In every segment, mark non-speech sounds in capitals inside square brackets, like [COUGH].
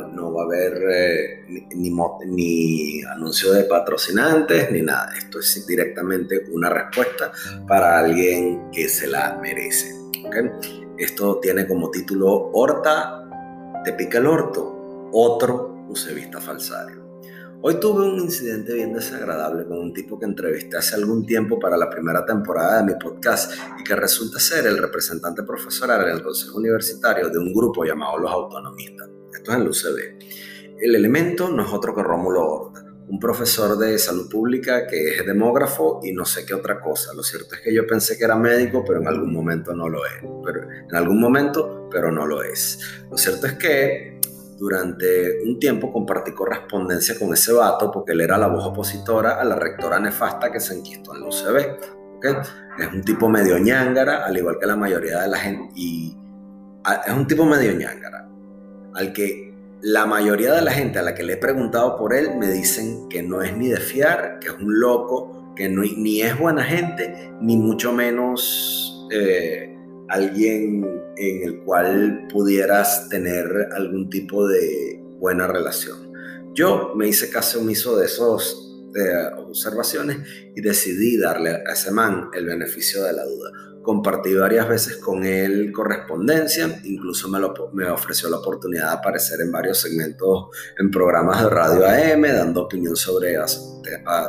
no va a haber eh, ni, ni, anuncio de patrocinantes ni nada, esto es directamente una respuesta para alguien que se la merece. Esto tiene como título Horta, te pica el orto, otro usevista falsario. Hoy tuve un incidente bien desagradable con un tipo que entrevisté hace algún tiempo para la primera temporada de mi podcast y que resulta ser el representante profesoral en el Consejo Universitario de un grupo llamado Los Autonomistas. Esto es en el UCB. El elemento no es otro que Rómulo Horta, un profesor de salud pública que es demógrafo y no sé qué otra cosa. Lo cierto es que yo pensé que era médico, pero en algún momento no lo es. Pero, en algún momento, pero no lo es. Lo cierto es que durante un tiempo compartí correspondencia con ese vato porque él era la voz opositora a la rectora nefasta que se enquistó en la UCB. Es un tipo medio ñángara, al igual que la mayoría de la gente. Y es un tipo medio ñángara, al que la mayoría de la gente a la que le he preguntado por él me dicen que no es ni de fiar, que es un loco, que no, ni es buena gente, ni mucho menos eh, alguien en el cual pudieras tener algún tipo de buena relación. Yo me hice caso omiso de esas observaciones y decidí darle a ese man el beneficio de la duda compartí varias veces con él correspondencia, incluso me, lo, me, ofreció la oportunidad de aparecer en varios segmentos en programas de radio AM, dando opinión sobre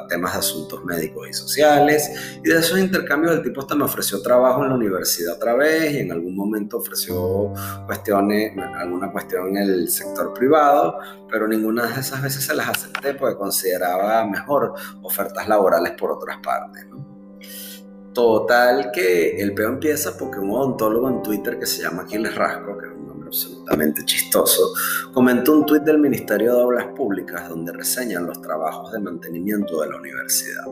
temas de asuntos médicos y sociales. Y de esos intercambios el tipo hasta me ofreció trabajo en la universidad otra vez y en algún momento ofreció cuestiones, alguna cuestión en el sector privado, pero ninguna de esas veces se las acepté porque consideraba mejor ofertas laborales por otras partes. ¿no? Total que el peo empieza porque un odontólogo en Twitter que se llama Aquiles Rasco, que es un nombre absolutamente chistoso, comentó un tuit del Ministerio de Obras Públicas donde reseñan los trabajos de mantenimiento de la universidad.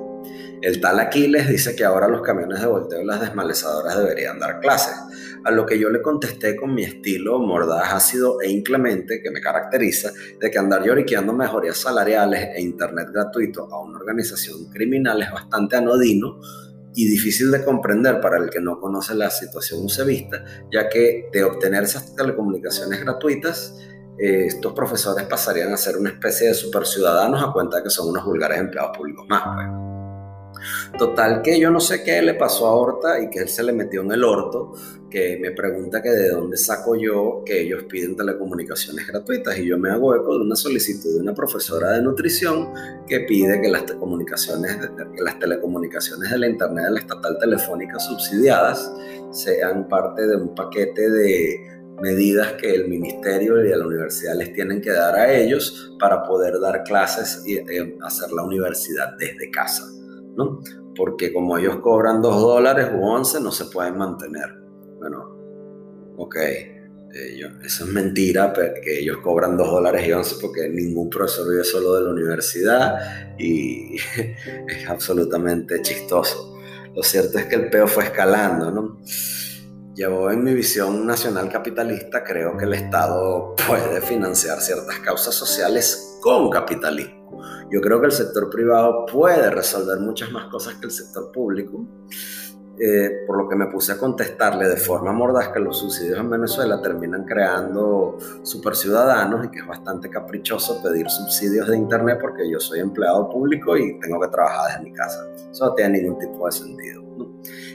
El tal Aquiles dice que ahora los camiones de volteo y las desmalezadoras deberían dar clases, a lo que yo le contesté con mi estilo mordaz, ácido e inclemente que me caracteriza, de que andar lloriqueando mejorías salariales e internet gratuito a una organización criminal es bastante anodino, y difícil de comprender para el que no conoce la situación usevista, ya que de obtener esas telecomunicaciones gratuitas, eh, estos profesores pasarían a ser una especie de superciudadanos a cuenta de que son unos vulgares empleados públicos más. Pues. Total que yo no sé qué le pasó a Horta y que él se le metió en el orto, que me pregunta que de dónde saco yo que ellos piden telecomunicaciones gratuitas y yo me hago eco de una solicitud de una profesora de nutrición que pide que las telecomunicaciones, que las telecomunicaciones de la internet de la estatal telefónica subsidiadas sean parte de un paquete de medidas que el ministerio y la universidad les tienen que dar a ellos para poder dar clases y eh, hacer la universidad desde casa. ¿No? Porque como ellos cobran 2 dólares u 11, no se pueden mantener. Bueno, ok, eso es mentira, que ellos cobran 2 dólares y 11 porque ningún profesor vive solo de la universidad y [LAUGHS] es absolutamente chistoso. Lo cierto es que el peo fue escalando, ¿no? En mi visión nacional capitalista creo que el Estado puede financiar ciertas causas sociales con capitalismo. Yo creo que el sector privado puede resolver muchas más cosas que el sector público. Eh, por lo que me puse a contestarle de forma mordaz que los subsidios en Venezuela terminan creando superciudadanos y que es bastante caprichoso pedir subsidios de internet porque yo soy empleado público y tengo que trabajar desde mi casa. Eso no tiene ningún tipo de sentido.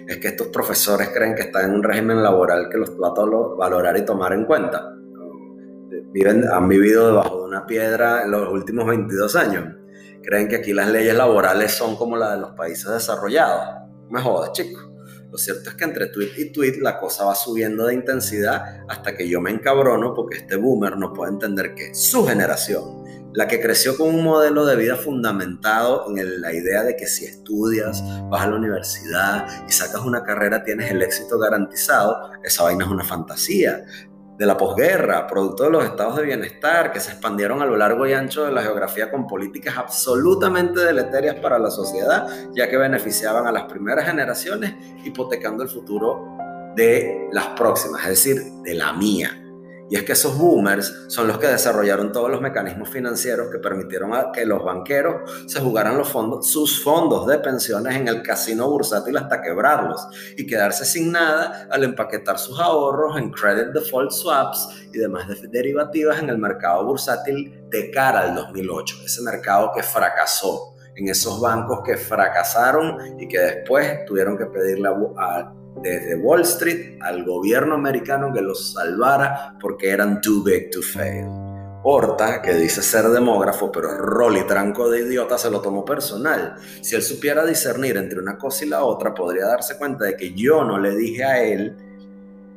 Es que estos profesores creen que están en un régimen laboral que los va a valorar y tomar en cuenta. Viven, han vivido debajo de una piedra los últimos 22 años creen que aquí las leyes laborales son como las de los países desarrollados. Me jodas, chicos. Lo cierto es que entre tweet y tweet la cosa va subiendo de intensidad hasta que yo me encabrono porque este boomer no puede entender que su generación, la que creció con un modelo de vida fundamentado en la idea de que si estudias, vas a la universidad y sacas una carrera tienes el éxito garantizado, esa vaina es una fantasía de la posguerra, producto de los estados de bienestar que se expandieron a lo largo y ancho de la geografía con políticas absolutamente deleterias para la sociedad, ya que beneficiaban a las primeras generaciones, hipotecando el futuro de las próximas, es decir, de la mía. Y es que esos boomers son los que desarrollaron todos los mecanismos financieros que permitieron a que los banqueros se jugaran los fondos, sus fondos de pensiones en el casino bursátil hasta quebrarlos y quedarse sin nada al empaquetar sus ahorros en credit default swaps y demás derivativas en el mercado bursátil de cara al 2008, ese mercado que fracasó en esos bancos que fracasaron y que después tuvieron que pedirle a, desde Wall Street al gobierno americano que los salvara porque eran too big to fail. Horta, que dice ser demógrafo, pero rol tranco de idiota se lo tomó personal. Si él supiera discernir entre una cosa y la otra, podría darse cuenta de que yo no le dije a él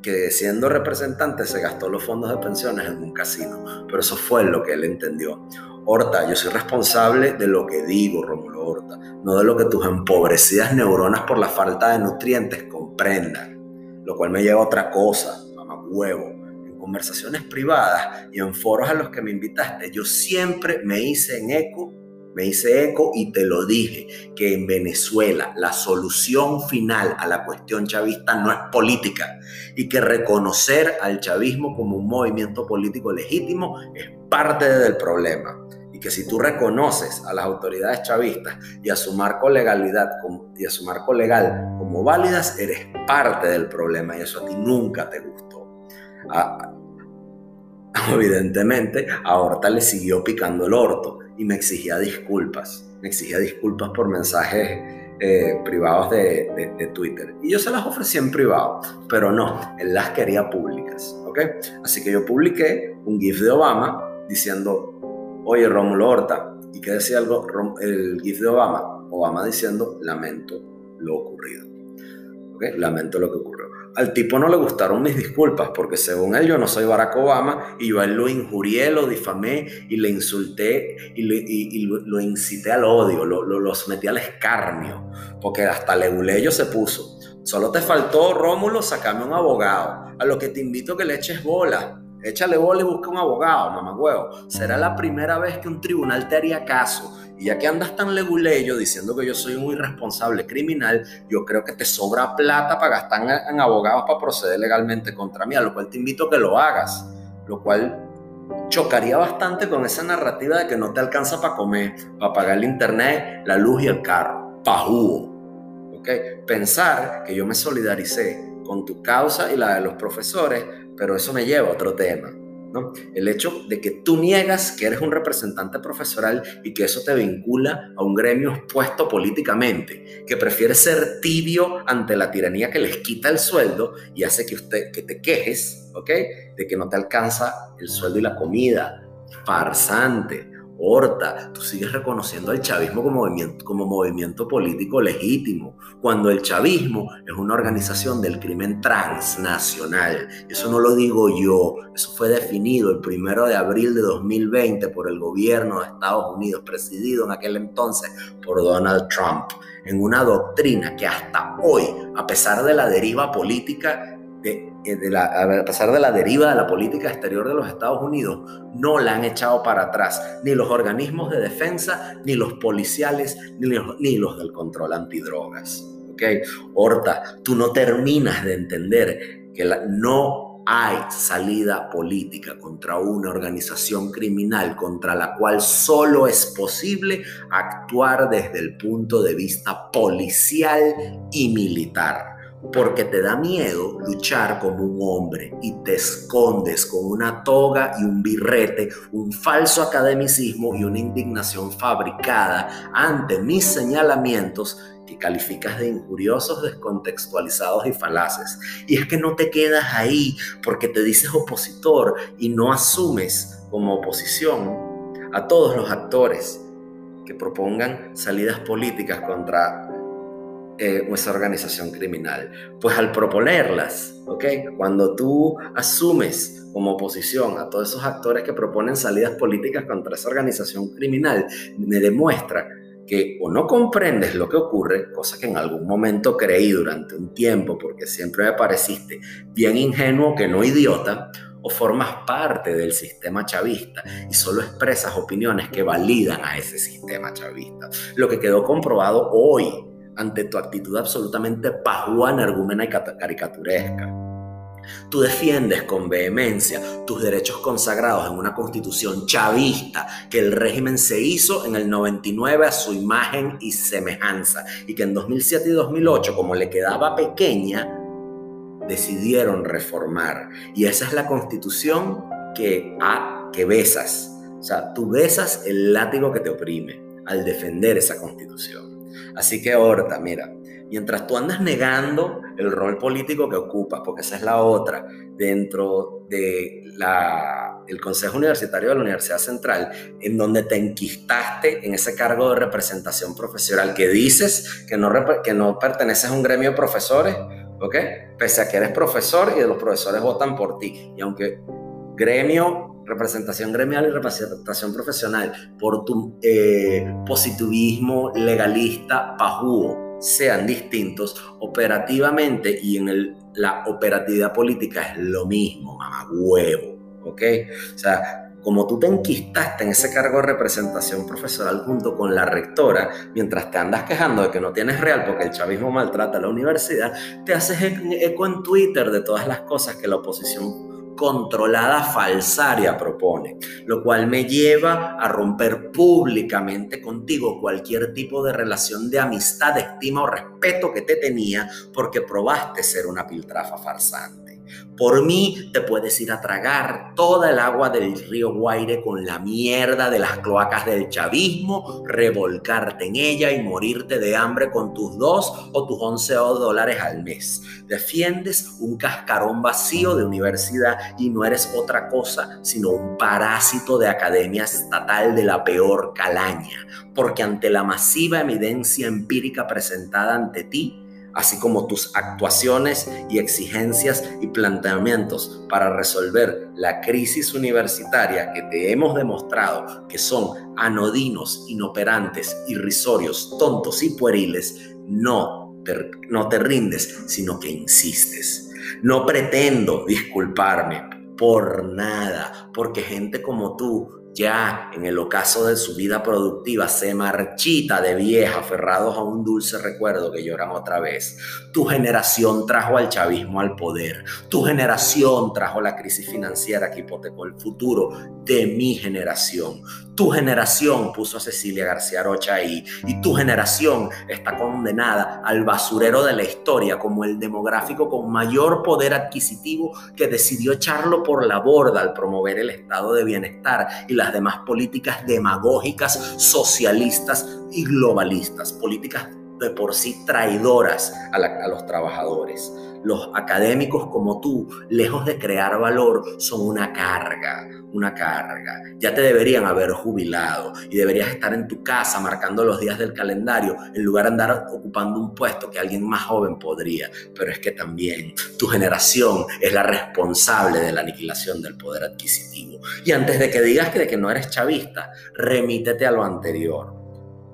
que siendo representante se gastó los fondos de pensiones en un casino. Pero eso fue lo que él entendió. Horta, yo soy responsable de lo que digo, Romulo Horta, no de lo que tus empobrecidas neuronas por la falta de nutrientes comprendan. Lo cual me lleva a otra cosa, mamá huevo. En conversaciones privadas y en foros a los que me invitaste, yo siempre me hice en eco me hice eco y te lo dije, que en Venezuela la solución final a la cuestión chavista no es política y que reconocer al chavismo como un movimiento político legítimo es parte del problema. Y que si tú reconoces a las autoridades chavistas y a su marco legalidad y a su marco legal como válidas, eres parte del problema y eso a ti nunca te gustó. Ah, [LAUGHS] evidentemente, a Horta le siguió picando el orto y me exigía disculpas. Me exigía disculpas por mensajes eh, privados de, de, Twitter. Y yo se las ofrecí en privado, pero no, él las quería públicas. ¿ok? Así que yo publiqué un GIF de Obama diciendo, oye, Rómulo Horta. ¿Y qué decía algo, el GIF de Obama? Obama diciendo, lamento lo ocurrido. ¿ok? Lamento lo que ocurrió. Al tipo no le gustaron mis disculpas porque según él yo no soy Barack Obama y yo a él lo injurié, lo difamé y le insulté y, lo, incité al odio, lo, lo, sometí al escarnio, porque hasta Leguleyo se puso. Solo te faltó, Rómulo, sacarme un abogado. A lo que te invito que le eches bola. Échale bola y busca un abogado, mamá huevo. Será la primera vez que un tribunal te haría caso y ya que andas tan leguleyo diciendo que yo soy un irresponsable criminal, yo creo que te sobra plata para gastar en, abogados para proceder legalmente contra mí, a lo cual te invito a que lo hagas. Lo cual chocaría bastante con esa narrativa de que no te alcanza para comer, para pagar el internet, la luz y el carro. Pajú. ¿Ok? Pensar que yo me solidaricé con tu causa y la de los profesores, pero eso me lleva a otro tema. El hecho de que tú niegas que eres un representante profesoral y que eso te vincula a un gremio expuesto políticamente, que prefiere ser tibio ante la tiranía que les quita el sueldo y hace que, usted, que te quejes, ¿ok? De que no te alcanza el sueldo y la comida. Farsante. Horta, tú sigues reconociendo al chavismo como movimiento, como movimiento político legítimo, cuando el chavismo es una organización del crimen transnacional. Eso no lo digo yo, eso fue definido el primero de abril de 2020 por el gobierno de Estados Unidos, presidido en aquel entonces por Donald Trump, en una doctrina que hasta hoy, a pesar de la deriva política, de, a pesar de la deriva de la política exterior de los Estados Unidos, no la han echado para atrás, ni los organismos de defensa, ni los policiales, ni los, ni los del control antidrogas. ¿Okay? Horta, tú no terminas de entender que no hay salida política contra una organización criminal contra la cual solo es posible actuar desde el punto de vista policial y militar porque te da miedo luchar como un hombre y te escondes con una toga y un birrete, un falso academicismo y una indignación fabricada ante mis señalamientos que calificas de injuriosos, descontextualizados y falaces. Y es que no te quedas ahí porque te dices opositor y no asumes como oposición a todos los actores que propongan salidas políticas contra eh, nuestra organización criminal? Pues al proponerlas, ¿ok? Cuando tú asumes como oposición a todos esos actores que proponen salidas políticas contra esa organización criminal, me demuestra que o no comprendes lo que ocurre, cosa que en algún momento creí durante un tiempo, porque siempre me pareciste bien ingenuo que no idiota, o formas parte del sistema chavista y solo expresas opiniones que validan a ese sistema chavista. Lo que quedó comprobado hoy ante tu actitud absolutamente pajuana, argumena y caricaturesca. Tú defiendes con vehemencia tus derechos consagrados en una constitución chavista que el régimen se hizo en el 99 a su imagen y semejanza y que en 2007 y 2008, como le quedaba pequeña, decidieron reformar. Y esa es la constitución que, que besas. O sea, tú besas el látigo que te oprime al defender esa constitución. Así que Horta, mira, mientras tú andas negando el rol político que ocupas, porque esa es la otra, dentro del el Consejo Universitario de la Universidad Central, en donde te enquistaste en ese cargo de representación profesional, que dices que no, que no perteneces a un gremio de profesores, ¿ok? Pese a que eres profesor y los profesores votan por ti. Y aunque gremio, representación gremial y representación profesional, por tu eh, positivismo legalista pajugo, sean distintos, operativamente y en el, la operatividad política es lo mismo, mamá huevo, ¿ok? O sea, como tú te enquistaste en ese cargo de representación profesional junto con la rectora, mientras te andas quejando de que no tienes real porque el chavismo maltrata a la universidad, te haces eco en Twitter de todas las cosas que la oposición controlada falsaria propone, lo cual me lleva a romper públicamente contigo cualquier tipo de relación de amistad, estima o respeto que te tenía porque probaste ser una piltrafa farsante. Por mí te puedes ir a tragar toda el agua del río Guaire con la mierda de las cloacas del chavismo, revolcarte en ella y morirte de hambre con tus dos o tus once dólares al mes. Defiendes un cascarón vacío de universidad y no eres otra cosa sino un parásito de academia estatal de la peor calaña, porque ante la masiva evidencia empírica presentada ante ti, así como tus actuaciones y exigencias y planteamientos para resolver la crisis universitaria que te hemos demostrado que son anodinos, inoperantes, irrisorios, tontos y pueriles, no te, no te rindes, sino que insistes. No pretendo disculparme por nada, porque gente como tú ya en el ocaso de su vida productiva se marchita de vieja, aferrados a un dulce recuerdo que lloran otra vez. Tu generación trajo al chavismo al poder. Tu generación trajo la crisis financiera que hipotecó el futuro de mi generación. Tu generación puso a Cecilia García Rocha ahí y tu generación está condenada al basurero de la historia como el demográfico con mayor poder adquisitivo que decidió echarlo por la borda al promover el estado de bienestar y las demás políticas demagógicas, socialistas y globalistas, políticas de por sí traidoras a, a los trabajadores. Los académicos como tú, lejos de crear valor, son una carga, una carga. Ya te deberían haber jubilado y deberías estar en tu casa marcando los días del calendario en lugar de andar ocupando un puesto que alguien más joven podría. Pero es que también tu generación es la responsable de la aniquilación del poder adquisitivo. Y antes de que digas que, no eres chavista, remítete a lo anterior.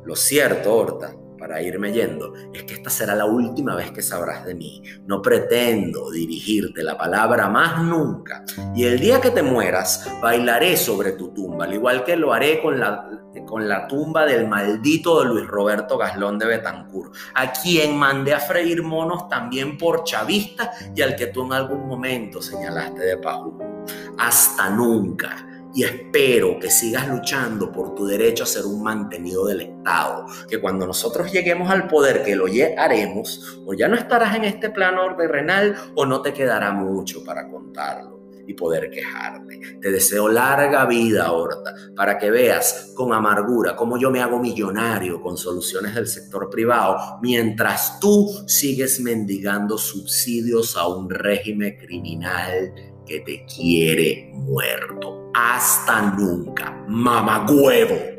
Lo cierto, Horta, para irme yendo, es que esta será la última vez que sabrás de mí. No pretendo dirigirte la palabra más nunca. Y el día que te mueras, bailaré sobre tu tumba, al igual que lo haré con la, con la tumba del maldito de Luis Roberto Gaslón de Betancourt, a quien mandé a freír monos también por chavista y al que tú en algún momento señalaste de pajú. Hasta nunca y espero que sigas luchando por tu derecho a ser un mantenido del Estado, que cuando nosotros lleguemos al poder, que lo haremos, o ya no estarás en este plano terrenal o no te quedará mucho para contarlo y poder quejarte. Te deseo larga vida, Horta, para que veas con amargura cómo yo me hago millonario con soluciones del sector privado, mientras tú sigues mendigando subsidios a un régimen criminal que te quiere muerto. Hasta nunca, mamagüevo.